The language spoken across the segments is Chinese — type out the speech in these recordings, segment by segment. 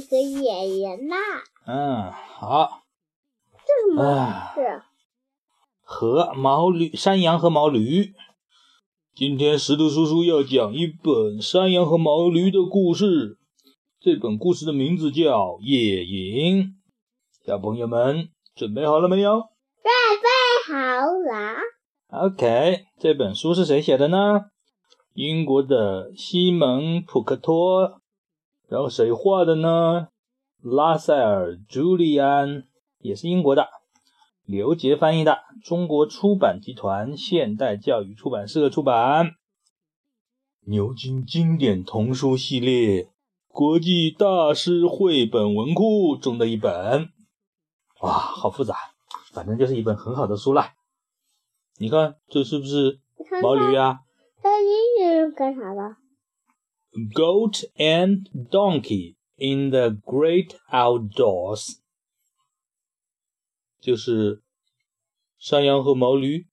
个野营呐。嗯，好。这什么啊是？和毛驴、山羊和毛驴。今天石头叔叔要讲一本山羊和毛驴的故事。这本故事的名字叫《野营》。小朋友们准备好了没有准备好了，？OK，这本书是谁写的呢？英国的西蒙·普克托。然后谁画的呢？拉塞尔·朱利安，也是英国的。刘杰翻译的，中国出版集团现代教育出版社出版。牛津经典童书系列国际大师绘本文库中的一本。哇，好复杂，反正就是一本很好的书啦。你看，这是不是毛驴啊它英语是干啥的？？Goat and donkey in the great outdoors，就是山羊和毛驴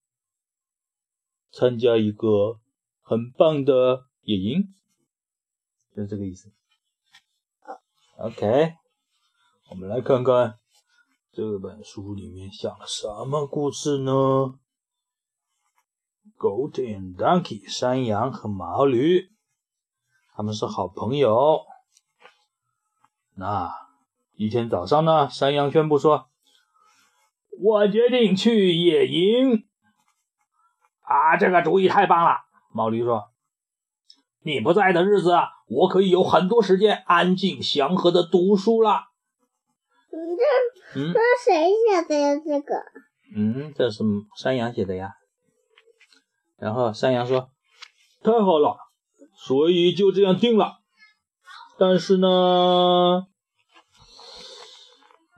参加一个很棒的野营，就这个意思。OK，我们来看看这本书里面讲了什么故事呢？Goat and donkey，山羊和毛驴。他们是好朋友。那一天早上呢，山羊宣布说：“我决定去野营。”啊，这个主意太棒了！毛驴说：“你不在的日子，我可以有很多时间安静祥和的读书了。嗯，这嗯这是谁写的呀？这个？”嗯，这是山羊写的呀。然后山羊说：“太好了，所以就这样定了。但是呢，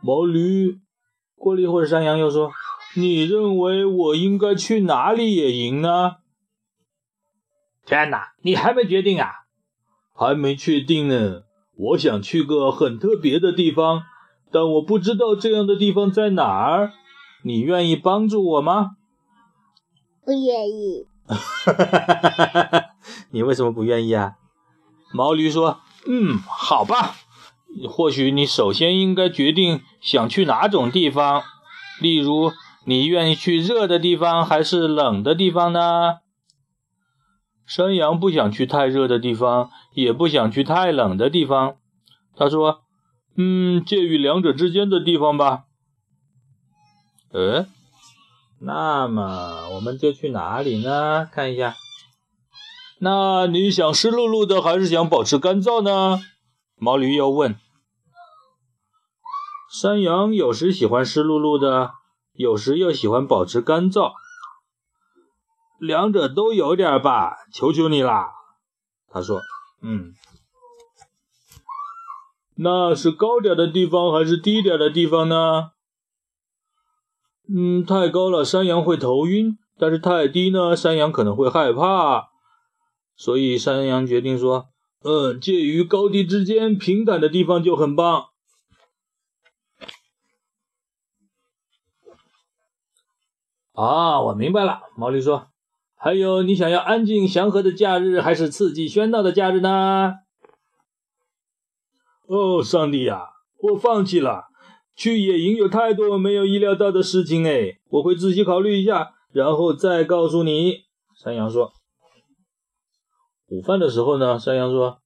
毛驴过了一会儿，山羊又说：‘你认为我应该去哪里野营呢？’天哪，你还没决定啊？还没确定呢。我想去个很特别的地方，但我不知道这样的地方在哪儿。你愿意帮助我吗？不愿意。你为什么不愿意啊？毛驴说：“嗯，好吧。或许你首先应该决定想去哪种地方，例如，你愿意去热的地方还是冷的地方呢？”山羊不想去太热的地方，也不想去太冷的地方。他说：“嗯，介于两者之间的地方吧。”呃，那么我们就去哪里呢？看一下。那你想湿漉漉的，还是想保持干燥呢？毛驴又问。山羊有时喜欢湿漉漉的，有时又喜欢保持干燥，两者都有点吧，求求你啦！他说：“嗯，那是高点的地方还是低点的地方呢？”嗯，太高了，山羊会头晕；但是太低呢，山羊可能会害怕。所以山羊决定说：“嗯，介于高低之间，平坦的地方就很棒。”啊，我明白了。毛驴说：“还有，你想要安静祥和的假日，还是刺激喧闹的假日呢？”哦，上帝呀，我放弃了。去野营有太多没有意料到的事情哎，我会仔细考虑一下，然后再告诉你。山羊说。午饭的时候呢，山羊说：“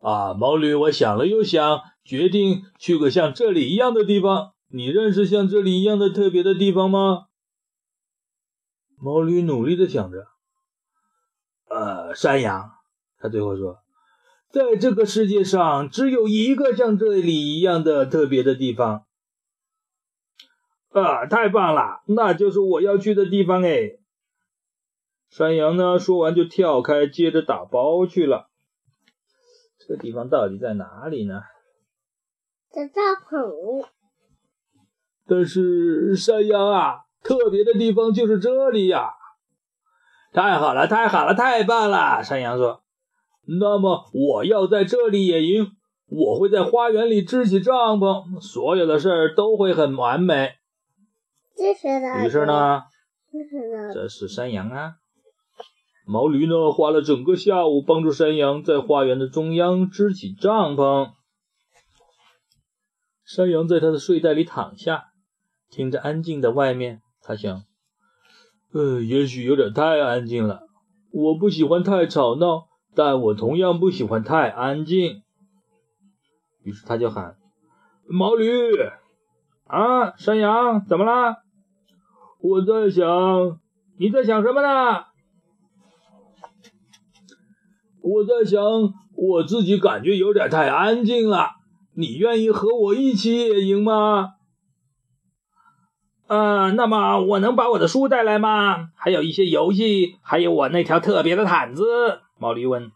啊，毛驴，我想了又想，决定去个像这里一样的地方。你认识像这里一样的特别的地方吗？”毛驴努力的想着。呃，山羊，他最后说：“在这个世界上，只有一个像这里一样的特别的地方。”啊，太棒了！那就是我要去的地方哎。山羊呢？说完就跳开，接着打包去了。这个地方到底在哪里呢？在帐篷。但是山羊啊，特别的地方就是这里呀！太好了，太好了，太棒了！山羊说：“那么我要在这里野营，我会在花园里支起帐篷，所有的事儿都会很完美。”这是的？于是？呢？这是山羊啊。毛驴呢，花了整个下午帮助山羊在花园的中央支起帐篷。山羊在他的睡袋里躺下，听着安静的外面，他想：“呃，也许有点太安静了。我不喜欢太吵闹，但我同样不喜欢太安静。”于是他就喊：“毛驴啊，山羊，怎么啦？”我在想，你在想什么呢？我在想，我自己感觉有点太安静了。你愿意和我一起野营吗？呃，那么我能把我的书带来吗？还有一些游戏，还有我那条特别的毯子。毛驴问。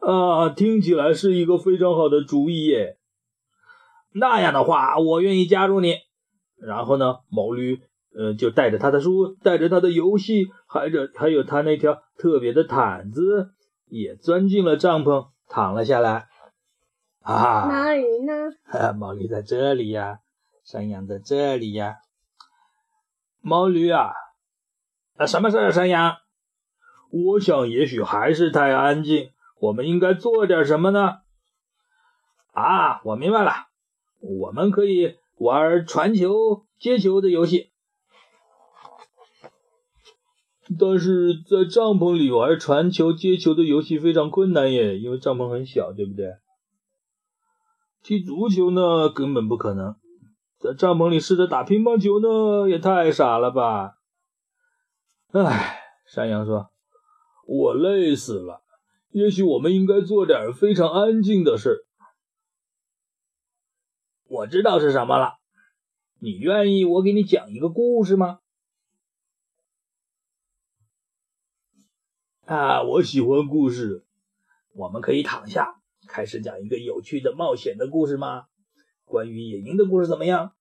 啊，听起来是一个非常好的主意耶。那样的话，我愿意加入你。然后呢，毛驴。呃，就带着他的书，带着他的游戏，还着还有他那条特别的毯子，也钻进了帐篷，躺了下来。啊，毛驴呢？毛驴在这里呀，山羊在这里呀。毛驴啊，啊，什么事，山羊？我想也许还是太安静，我们应该做点什么呢？啊，我明白了，我们可以玩传球、接球的游戏。但是在帐篷里玩传球、接球的游戏非常困难耶，因为帐篷很小，对不对？踢足球呢，根本不可能。在帐篷里试着打乒乓球呢，也太傻了吧！唉，山羊说：“我累死了。也许我们应该做点非常安静的事。”我知道是什么了。你愿意我给你讲一个故事吗？啊，我喜欢故事。我们可以躺下，开始讲一个有趣的冒险的故事吗？关于野营的故事怎么样？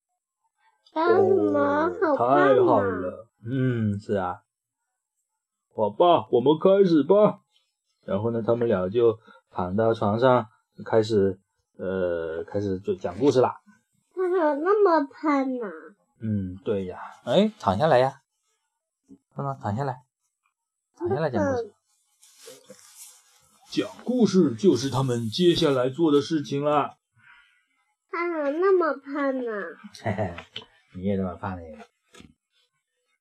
哦，太好了。嗯，是啊。好吧，我们开始吧。然后呢，他们俩就躺到床上，开始呃，开始就讲故事啦。他怎么那么胖呢？嗯，对呀。哎，躺下来呀，看看，躺下来，躺下来讲故事。讲故事就是他们接下来做的事情啦。他怎么那么胖呢？嘿嘿，你也这么胖嘞。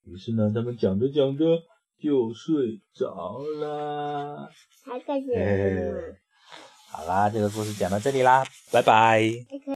于是呢，他们讲着讲着就睡着了。还感觉。好啦，这个故事讲到这里啦，拜拜。